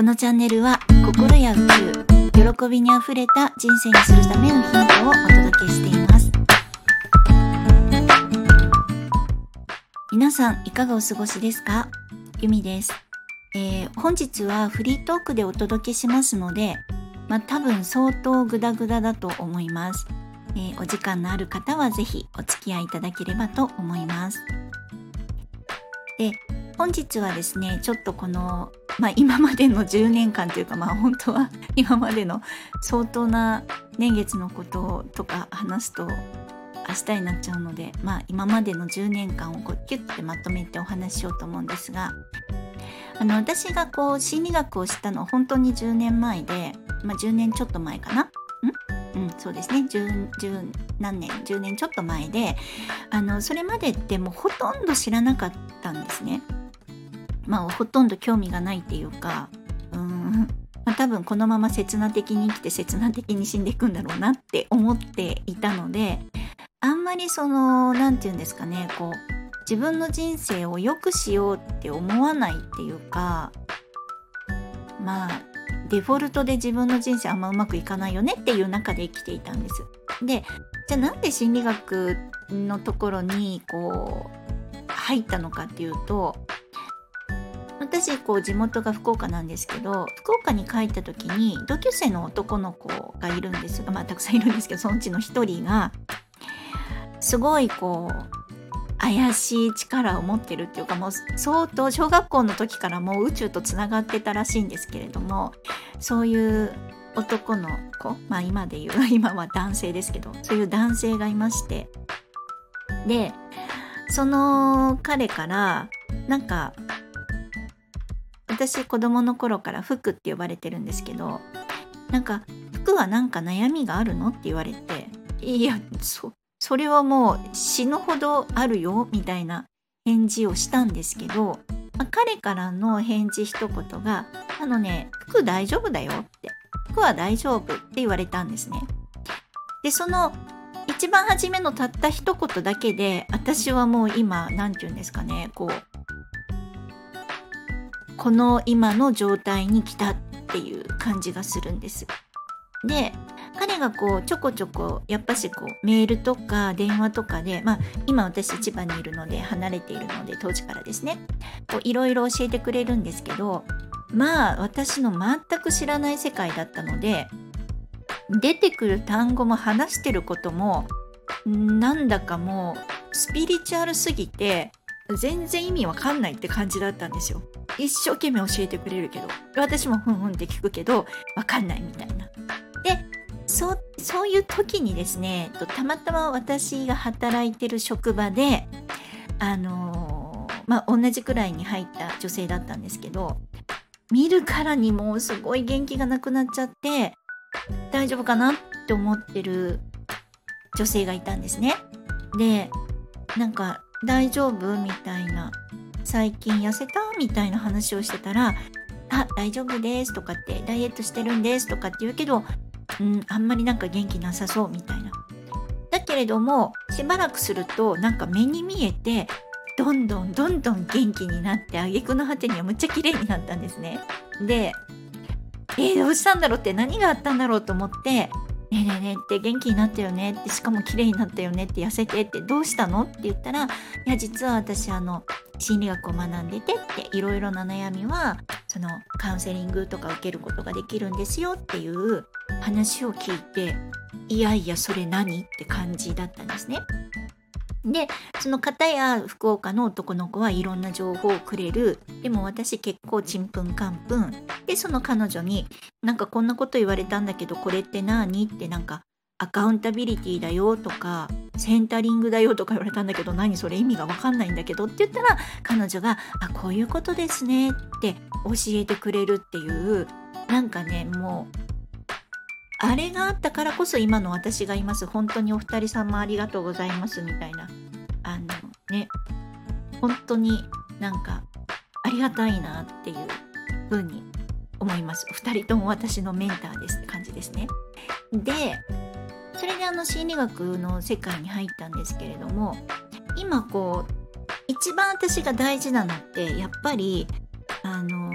このチャンネルは心や宇宙、喜びにあふれた人生にするためのヒントをお届けしています。皆さんいかがお過ごしですか？ゆみです、えー本日はフリートークでお届けしますので、まあ、多分相当グダグダだと思います。えーお時間のある方はぜひお付き合いいただければと思います。で本日はですねちょっとこの、まあ、今までの10年間というかまあ本当は 今までの相当な年月のこととか話すと明日になっちゃうので、まあ、今までの10年間をこうキュッてまとめてお話ししようと思うんですがあの私がこう心理学をしたのは本当に10年前で、まあ、10年ちょっと前かな？うん、そうですね 10, 10何年10年ちょっと前であのそれまでってもうほとんど知らなかったんですね。まあほとんど興味がないっていうかうん、まあ、多分このまま刹那的に生きて刹那的に死んでいくんだろうなって思っていたのであんまりその何て言うんですかねこう自分の人生を良くしようって思わないっていうかまあデフォルトで自分の人生あんまうまくいかないよねっていう中で生きていたんです。でじゃあなんで心理学のところにこう入ったのかっていうと私こう地元が福岡なんですけど福岡に帰った時に同級生の男の子がいるんです。がまあたくさんいるんですけどそのうちの一人がすごいこう怪しい力を持ってるっていうかもう相当小学校の時からもう宇宙とつながってたらしいんですけれどもそういう男の子まあ今で言う 今は男性ですけどそういう男性がいまして。でその彼からなんか私子供の頃から福って呼ばれてるんですけどなんか福はなんか悩みがあるのって言われていやそそれはもう死ぬほどあるよみたいな返事をしたんですけど、まあ彼からの返事一言が「あのね服大丈夫だよ」って「服は大丈夫」って言われたんですね。でその一番初めのたった一言だけで私はもう今何て言うんですかねこうこの今の状態に来たっていう感じがするんです。で彼がこうちょこちょこやっぱしこうメールとか電話とかでまあ今私千葉にいるので離れているので当時からですねいろいろ教えてくれるんですけどまあ私の全く知らない世界だったので出てくる単語も話してることもなんだかもうスピリチュアルすぎて全然意味わかんないって感じだったんですよ。一生懸命教えてくれるけど私もふんふんって聞くけどわかんないみたいな。でそうそういう時にですねたまたま私が働いてる職場であのーまあ同じくらいに入った女性だったんですけど見るからにもうすごい元気がなくなっちゃって大丈夫かなって思ってる女性がいたんですね。でなんか「大丈夫?」みたいな「最近痩せた?」みたいな話をしてたら「あ大丈夫です」とかって「ダイエットしてるんです」とかって言うけどうんあんまりなんか元気なさそうみたいな。だけれどもしばらくするとなんか目に見えてどんどんどんどん元気になって挙句の果てにはむっちゃ綺麗になったんですね。でえー、どうしたんだろう？って何があったんだろう？と思って「ねえねえねえ」って元気になったよねってしかも綺麗になったよねって痩せてってどうしたのって言ったら「いや実は私あの心理学を学んでてっていろいろな悩みはそのカウンセリングとか受けることができるんですよっていう話を聞いていやいやそれ何って感じだったんですね。でその方や福岡の男の子はいろんな情報をくれる。でも私結構ちんぷんかんぷん。でその彼女になんかこんなこと言われたんだけどこれって何？ってなんかアカウンタビリティだよとかセンタリングだよとか言われたんだけど何それ意味が分かんないんだけどって言ったら彼女が「あこういうことですね」って教えてくれるっていう。なんかねもうあれがあったからこそ今の私がいます。本当にお二人様ありがとうございますみたいな。あのね。本当になんかありがたいなっていう風に思います。二人とも私のメンターですって感じですね。でそれであの心理学の世界に入ったんですけれども今こう一番私が大事なのってやっぱりあの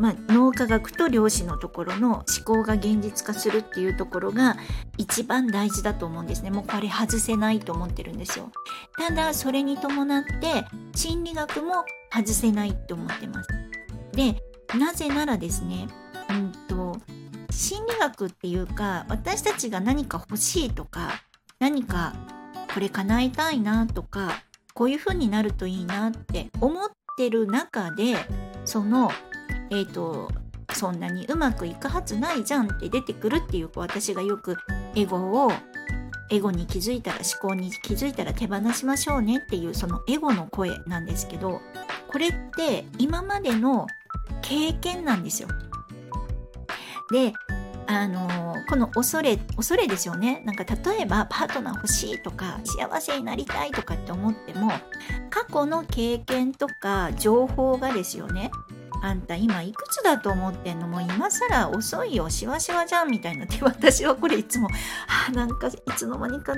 まあ、脳科学と量子のところの思考が現実化するっていうところが一番大事だと思うんですね。もうこれ外せないと思ってるんですよ。ただそれに伴って心理学も外せないって思ってます。でなぜならですねうんと心理学っていうか私たちが何か欲しいとか何かこれ叶えたいなとかこういう風になるといいなって思ってる中でそのえっ、ー、とそんなにうまくいくはずないじゃんって出てくるっていう私がよくエゴをエゴに気づいたら思考に気づいたら手放しましょうねっていうそのエゴの声なんですけどこれって今までの経験なんですよ。であのこの恐れ恐れですよねなんか例えばパートナー欲しいとか幸せになりたいとかって思っても過去の経験とか情報がですよねあんた今いくつだと思ってんのもう今更遅いよしわしわじゃんみたいなって私はこれいつもあなんかいつの間にか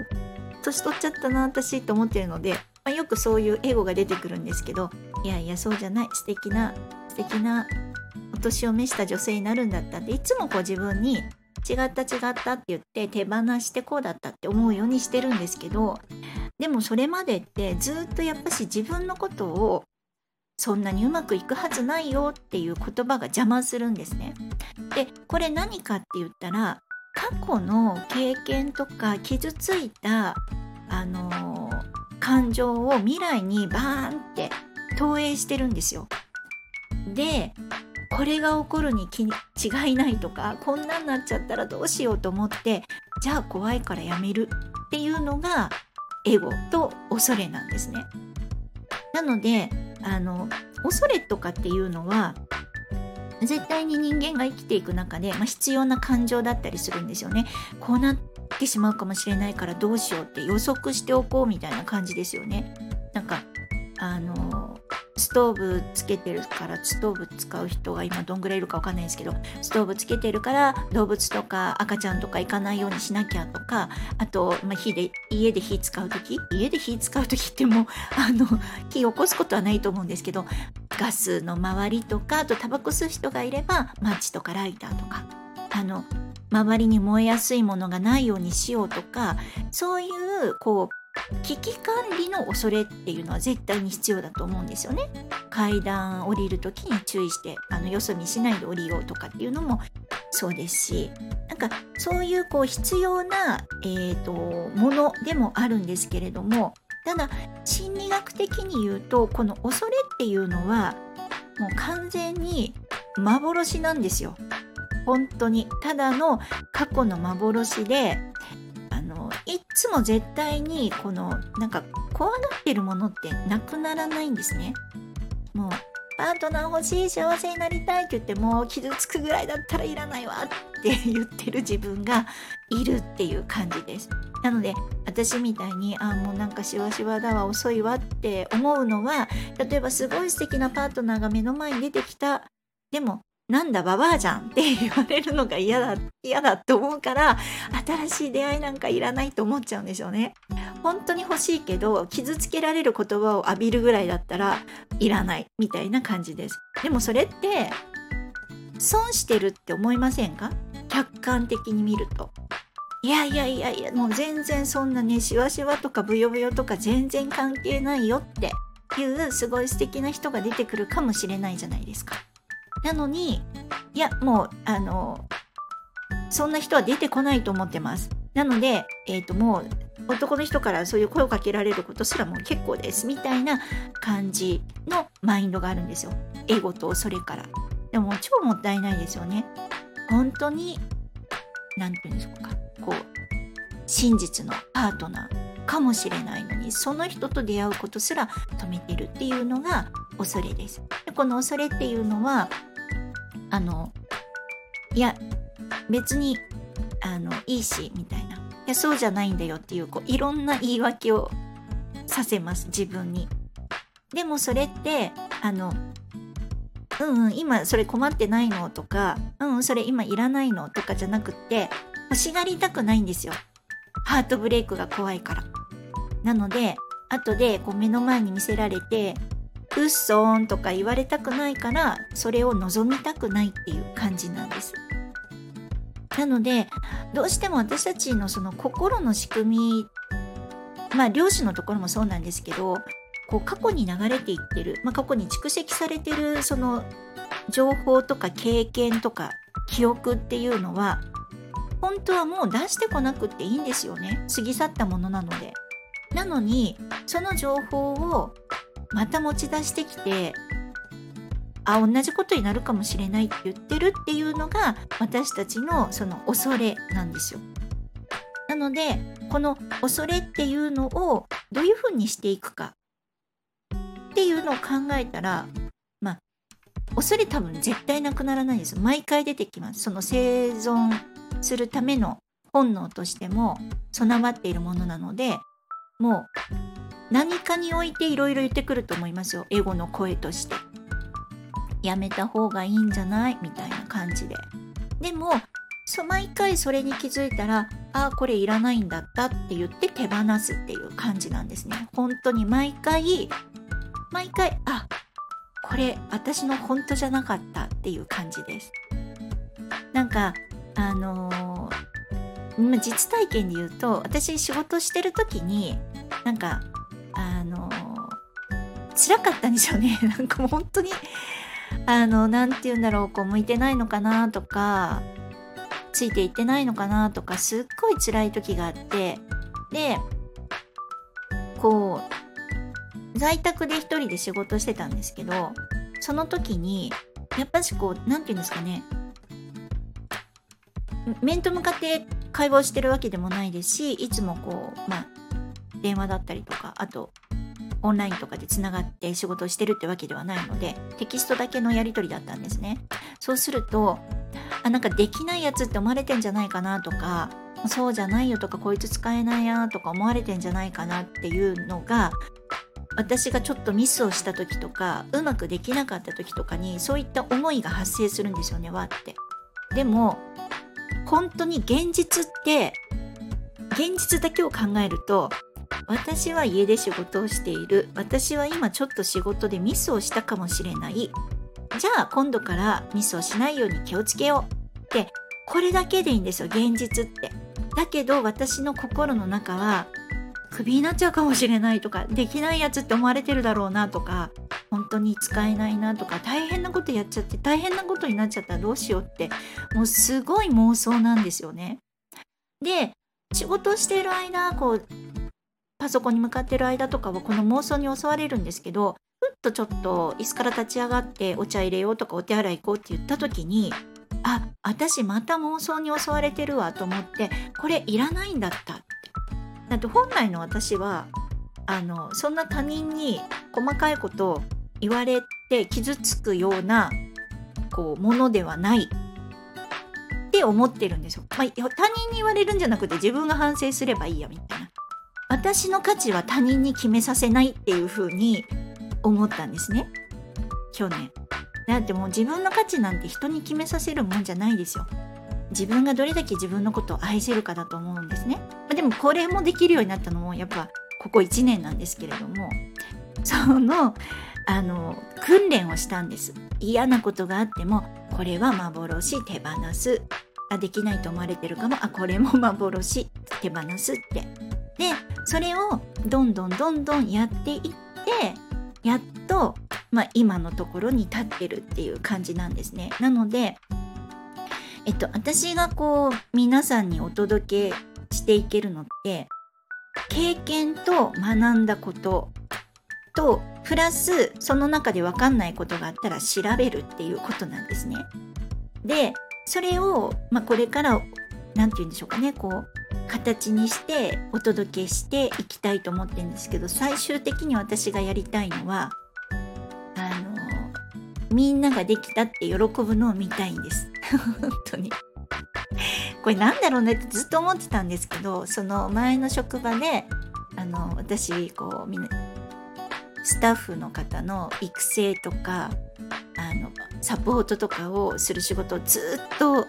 年取っちゃったな私と思ってるので、まあ、よくそういうエゴが出てくるんですけどいやいやそうじゃない素敵な素敵なお年を召した女性になるんだったっていつもこう自分に違った違ったって言って手放してこうだったって思うようにしてるんですけどでもそれまでってずっとやっぱし自分のことをそんなにうまくいくはずないよっていう言葉が邪魔するんですね。でこれ何かって言ったら過去の経験とか傷ついたあのー、感情を未来にバーンって投影してるんですよ。でこれが起こるに違いないとかこんなんなっちゃったらどうしようと思ってじゃあ怖いからやめるっていうのがエゴと恐れなんですね。なのであの恐れとかっていうのは絶対に人間が生きていく中で、まあ、必要な感情だったりするんですよね。こうなってしまうかもしれないからどうしようって予測しておこうみたいな感じですよね。なんかあのストーブつけてるからストーブ使う人が今どんぐらいいるかわかんないですけどストーブつけてるから動物とか赤ちゃんとか行かないようにしなきゃとかあと、まあ、火で家で火使う時？家で火使う時ってもう あの火起こすことはないと思うんですけどガスの周りとかあとタバコ吸う人がいればマッチとかライターとか。あの周りに燃えやすいものがないようにしようとかそういうこう危機管理の恐れっていうのは絶対に必要だと思うんですよね。階段降りる時に注意してあのよそ見しないで降りようとかっていうのもそうですしなんかそういうこう必要な、えーと、ものでもあるんですけれどもただ心理学的に言うとこの恐れっていうのはもう完全に幻なんですよ。本当にただの過去の幻でいつも絶対にこのなんか怖がってるものってなくならないんですね。もうパートナー欲しい幸せになりたいって言ってもう傷つくぐらいだったらいらないわって言ってる自分がいるっていう感じです。なので私みたいにあもうなんかしわしわだわ遅いわって思うのは例えばすごい素敵なパートナーが目の前に出てきたでもなんだババアじゃんって言われるのが嫌だ嫌だと思うから新しい出会いなんかいらないと思っちゃうんですよね。本当に欲しいけど傷つけられる言葉を浴びるぐらいだったらいらないみたいな感じです。でもそれって損してるって思いませんか？客観的に見ると。いやいやいやいやもう全然そんなねしわしわとかブヨブヨとか全然関係ないよっていうすごい素敵な人が出てくるかもしれないじゃないですか。なのにいやもうあのそんな人は出てこないと思ってます。なので、えーと、もう男の人からそういう声をかけられることすらもう結構です。みたいな感じのマインドがあるんですよ。エゴとそれから。でも超もったいないですよね。本当に何て言うんでしょうか。こう真実のパートナーかもしれないのにその人と出会うことすら止めてるっていうのが恐れです。でこの恐れっていうのはあのいや別にあのいいしみたいな。いやそうじゃないんだよっていうこういろんな言い訳をさせます自分に。でもそれってあのうんうん今それ困ってないのとかうんうんそれ今いらないのとかじゃなくって欲しがりたくないんですよ。ハートブレイクが怖いから。なので後でこう目の前に見せられてうっそーんとか言われたくないからそれを望みたくないっていう感じなんです。なのでどうしても私たちのその心の仕組みまあ漁師のところもそうなんですけどこう過去に流れていってる、まあ、過去に蓄積されてるその情報とか経験とか記憶っていうのは本当はもう出してこなくっていいんですよね。過ぎ去ったものなので。なのにその情報をまた持ち出してきてあ同じことになるかもしれないって言ってるっていうのが私たちのその恐れなんですよ。なのでこの恐れっていうのをどういうふうにしていくか。っていうのを考えたらまあ恐れ多分絶対なくならないです毎回出てきます。その生存するための本能としても備わっているものなのでもう何かにおいていろいろ言ってくると思いますよ。エゴの声として。やめた方がいいんじゃない？みたいな感じで。でもそ毎回それに気づいたらああこれいらないんだったって言って手放すっていう感じなんですね。本当に毎回毎回あこれ私の本当じゃなかったっていう感じです。なんかあのー、実体験で言うと私仕事してる時になんかあの辛かったんですよね。なんかもう本当にあの何て言うんだろう。こう向いてないのかなとかついていってないのかなとかすっごい辛い時があって。でこう在宅で一人で仕事してたんですけどその時にやっぱしこう何て言うんですかね。面と向かって会話をしてるわけでもないですしいつもこうまあ電話だったりとかあとオンラインとかでつながって仕事をしてるってわけではないのでテキストだけのやり取りだったんですね。そうするとあなんかできないやつって思われてんじゃないかなとかそうじゃないよとかこいつ使えないやとか思われてんじゃないかなっていうのが私がちょっとミスをした時とかうまくできなかった時とかにそういった思いが発生するんですよねわって。でも本当に現実って現実だけを考えると私は家で仕事をしている。私は今ちょっと仕事でミスをしたかもしれない。じゃあ今度からミスをしないように気をつけようって。これだけでいいんですよ現実って。だけど私の心の中はクビになっちゃうかもしれないとかできないやつって思われてるだろうなとか本当に使えないなとか大変なことやっちゃって大変なことになっちゃったらどうしようって。もうすごい妄想なんですよね。で仕事をしている間こうパソコンに向かってる間とかはこの妄想に襲われるんですけどふっとちょっと椅子から立ち上がってお茶入れようとかお手洗い行こうって言った時にあ私また妄想に襲われてるわと思ってこれいらないんだったってだって本来の私はあのそんな他人に細かいことを言われて傷つくようなこうものではないって思ってるんですよ。まあ、他人に言われるんじゃなくて自分が反省すればいいやみたいな。私の価値は他人に決めさせないっていう風に思ったんですね。去年。だってもう自分の価値なんて人に決めさせるもんじゃないですよ。自分がどれだけ自分のことを愛せるかだと思うんですね。までもこれもできるようになったのもやっぱここ1年なんですけれども。そのあの訓練をしたんです。嫌なことがあってもこれは幻手放す。あできないと思われてるかも。あこれも幻手放すって。でそれをどんどんどんどんやっていってやっと、まあ、今のところに立ってるっていう感じなんですね。なので、えっと、私がこう皆さんにお届けしていけるのって経験と学んだこととプラスその中で分かんないことがあったら調べるっていうことなんですね。でそれを、まあ、これから何て言うんでしょうかねこう形にしてお届けしていきたいと思ってるんですけど最終的に私がやりたいのはあのみんなができたって喜ぶのを見たいんです。本当に。これなんだろうねってずっと思ってたんですけどその前の職場であの私こうみんなスタッフの方の育成とかあのサポートとかをする仕事をずっと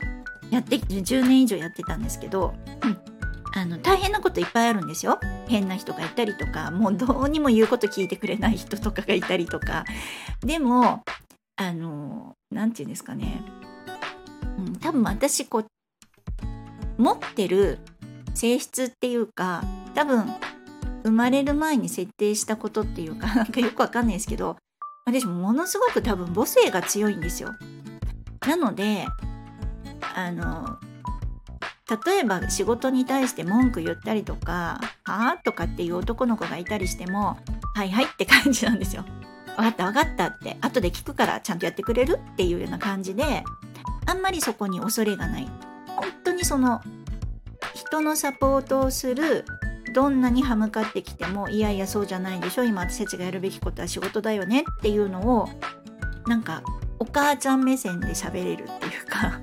やってきて10年以上やってたんですけど、うん、あの大変なこといっぱいあるんですよ。変な人がいたりとかもうどうにも言うこと聞いてくれない人とかがいたりとか。でもあの何て言うんですかね、うん、多分私こう持ってる性質っていうか多分生まれる前に設定したことっていうか なんかよくわかんないですけど私ものすごく多分母性が強いんですよ。なのであの例えば仕事に対して文句言ったりとか「はあ?」とかっていう男の子がいたりしても「はいはい」って感じなんですよ。分かった分かったって後で聞くからちゃんとやってくれる？っていうような感じであんまりそこに恐れがない本当にその人のサポートをするどんなに歯向かってきてもいやいやそうじゃないでしょ今私たちがやるべきことは仕事だよねっていうのをなんかお母ちゃん目線で喋れるっていうか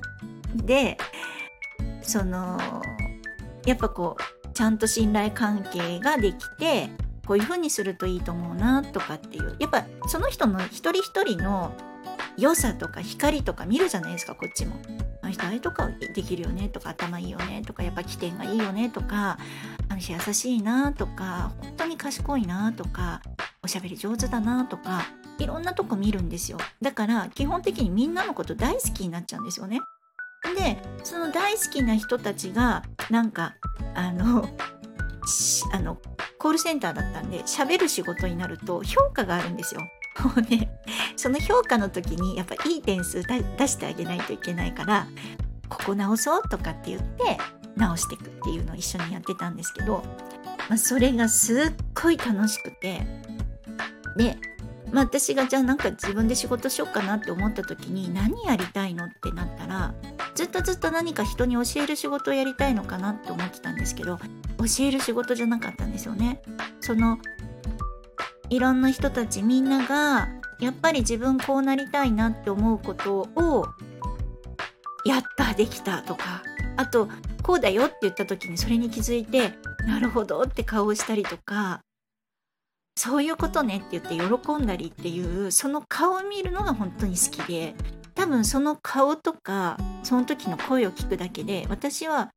でそのやっぱこうちゃんと信頼関係ができてこういう風にするといいと思うなとかっていうやっぱその人の一人一人の良さとか光とか見るじゃないですかこっちも。あの人あれとかできるよねとか頭いいよねとかやっぱ起点がいいよねとかあの人優しいなとか本当に賢いなとかおしゃべり上手だなとかいろんなとこ見るんですよだから基本的にみんなのこと大好きになっちゃうんですよね。でその大好きな人たちがなんかあのあのコールセンターだったんで喋る仕事になると評価があるんですよ。もうねその評価の時にやっぱいい点数出してあげないといけないからここ直そうとかって言って直していくっていうのを一緒にやってたんですけど、まあ、それがすっごい楽しくてでまあ、私がじゃあなんか自分で仕事しようかなって思った時に何やりたいのってなったらずっとずっと何か人に教える仕事をやりたいのかなって思ってたんですけど教える仕事じゃなかったんですよね。そのいろんな人たちみんながやっぱり自分こうなりたいなって思うことをやったできたとかあとこうだよって言った時にそれに気づいてなるほどって顔をしたりとかそういうことねって言って喜んだりっていうその顔を見るのが本当に好きで多分その顔とかその時の声を聞くだけで私は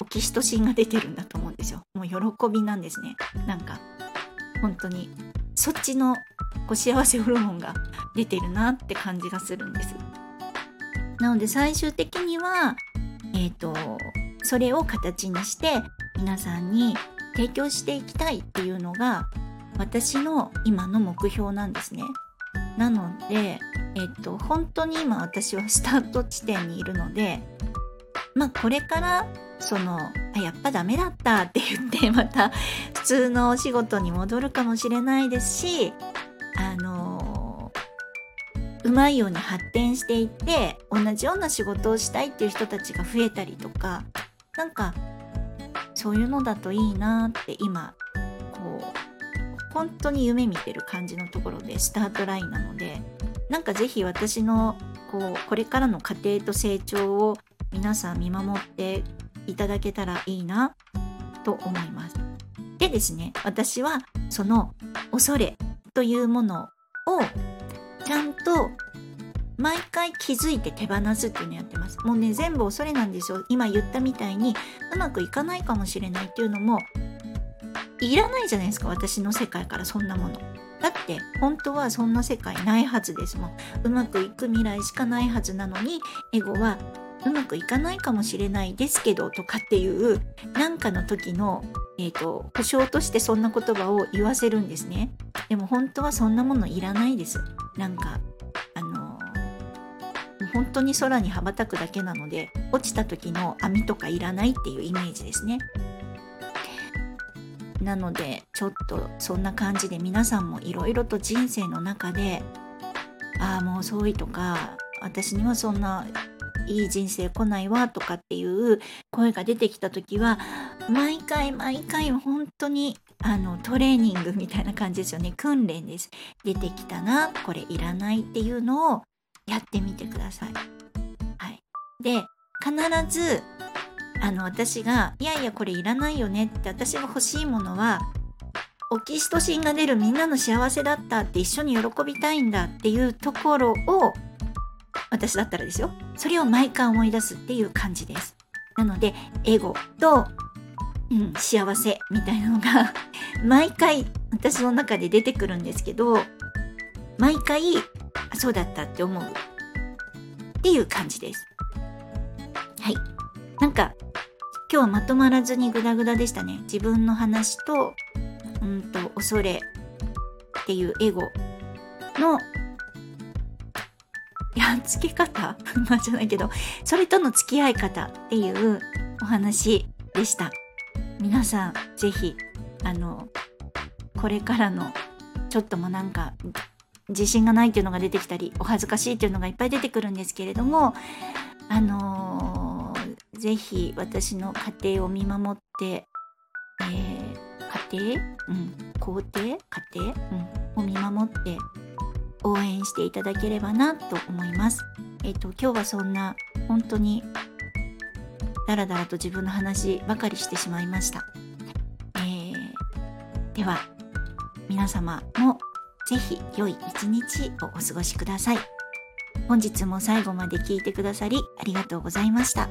オキシトシンが出てるんだと思うんですよ。もう喜びなんですね。なんか本当にそっちのこう幸せホルモンが出てるなって感じがするんです。なので最終的にはえっ、ー、とそれを形にして皆さんに提供していきたいっていうのが私の今の目標なんですね。なので、えっと、本当に今私はスタート地点にいるので、まあこれからそのあやっぱダメだったって言って また普通のお仕事に戻るかもしれないですしあのうまいように発展していって同じような仕事をしたいっていう人たちが増えたりとかなんかそういうのだといいなって今こう本当に夢見てる感じのところでスタートラインなのでなんか是非私のこうこれからの過程と成長を皆さん見守っていただけたらいいなと思います。でですね私はその恐れというものをちゃんと毎回気づいて手放すっていうのやってます。もうね全部恐れなんですよ。今言ったみたいにうまくいかないかもしれないっていうのもいらないじゃないですか私の世界からそんなもの。だって本当はそんな世界ないはずですもん。うまくいく未来しかないはずなのにエゴはうまくいかないかもしれないですけどとかっていう何かの時の、えーと、保証としてそんな言葉を言わせるんですね。でも本当はそんなものいらないです。なんかあのー、本当に空に羽ばたくだけなので落ちた時の網とかいらないっていうイメージですね。なのでちょっとそんな感じで皆さんもいろいろと人生の中でああもうそういとか私にはそんないい人生来ないわとかっていう声が出てきた時は毎回毎回本当にあのトレーニングみたいな感じですよね。訓練です。出てきたなこれいらないっていうのをやってみてください。はい、で必ずあの私が「いやいやこれいらないよね」って私が欲しいものはオキシトシンが出るみんなの幸せだったって一緒に喜びたいんだっていうところを私だったらですよ。それを毎回思い出すっていう感じです。なのでエゴとうん、幸せみたいなのが 毎回私の中で出てくるんですけど毎回そうだったって思うっていう感じです。はい。なんか今日はまとまらずにグダグダでしたね。自分の話とうんと恐れっていうエゴのやっつけ方？まあじゃないけどそれとの付き合い方っていうお話でした。皆さん是非あのこれからのちょっともなんか自信がないっていうのが出てきたりお恥ずかしいっていうのがいっぱい出てくるんですけれどもあのー、ぜひ私の家庭を見守って、えー、家庭、うん、皇帝？家庭、うん、を見守って応援していただければなと思います。えっ、ー、と今日はそんな本当にダラダラと自分の話ばかりしてしまいました。えー、では皆様もぜひ良い一日をお過ごしください。本日も最後まで聞いてくださりありがとうございました。